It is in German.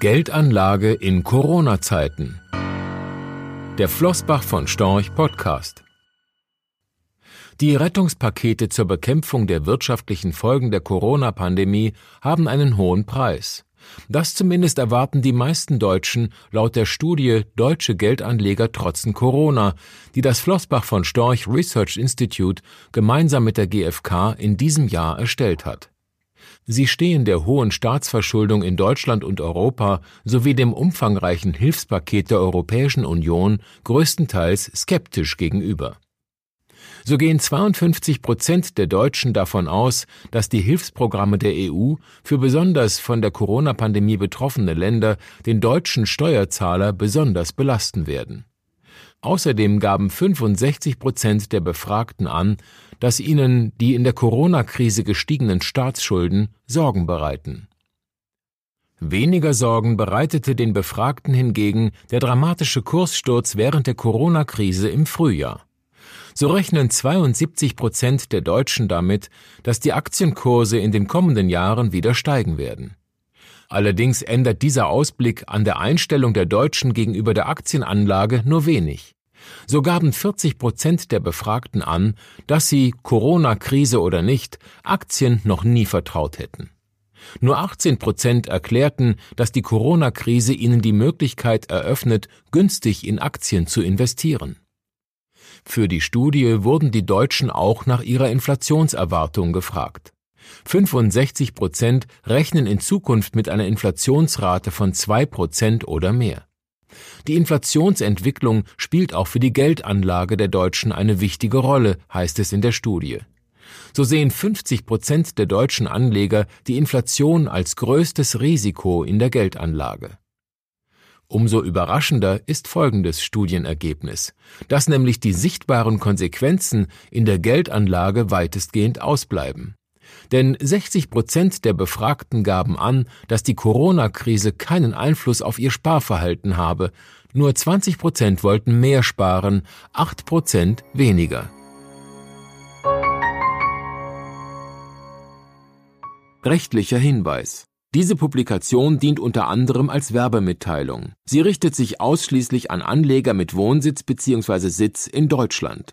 Geldanlage in Corona-Zeiten. Der Flossbach von Storch Podcast. Die Rettungspakete zur Bekämpfung der wirtschaftlichen Folgen der Corona-Pandemie haben einen hohen Preis. Das zumindest erwarten die meisten Deutschen laut der Studie Deutsche Geldanleger trotzen Corona, die das Flossbach von Storch Research Institute gemeinsam mit der GfK in diesem Jahr erstellt hat. Sie stehen der hohen Staatsverschuldung in Deutschland und Europa sowie dem umfangreichen Hilfspaket der Europäischen Union größtenteils skeptisch gegenüber. So gehen 52 Prozent der Deutschen davon aus, dass die Hilfsprogramme der EU für besonders von der Corona-Pandemie betroffene Länder den deutschen Steuerzahler besonders belasten werden. Außerdem gaben 65 Prozent der Befragten an, dass ihnen die in der Corona-Krise gestiegenen Staatsschulden Sorgen bereiten. Weniger Sorgen bereitete den Befragten hingegen der dramatische Kurssturz während der Corona-Krise im Frühjahr. So rechnen 72 Prozent der Deutschen damit, dass die Aktienkurse in den kommenden Jahren wieder steigen werden. Allerdings ändert dieser Ausblick an der Einstellung der Deutschen gegenüber der Aktienanlage nur wenig. So gaben 40 Prozent der Befragten an, dass sie, Corona-Krise oder nicht, Aktien noch nie vertraut hätten. Nur 18 Prozent erklärten, dass die Corona-Krise ihnen die Möglichkeit eröffnet, günstig in Aktien zu investieren. Für die Studie wurden die Deutschen auch nach ihrer Inflationserwartung gefragt. 65 Prozent rechnen in Zukunft mit einer Inflationsrate von zwei Prozent oder mehr. Die Inflationsentwicklung spielt auch für die Geldanlage der Deutschen eine wichtige Rolle, heißt es in der Studie. So sehen 50 Prozent der deutschen Anleger die Inflation als größtes Risiko in der Geldanlage. Umso überraschender ist folgendes Studienergebnis, dass nämlich die sichtbaren Konsequenzen in der Geldanlage weitestgehend ausbleiben. Denn 60 Prozent der Befragten gaben an, dass die Corona-Krise keinen Einfluss auf ihr Sparverhalten habe. Nur 20 Prozent wollten mehr sparen, 8 Prozent weniger. Rechtlicher Hinweis diese Publikation dient unter anderem als Werbemitteilung. Sie richtet sich ausschließlich an Anleger mit Wohnsitz bzw. Sitz in Deutschland.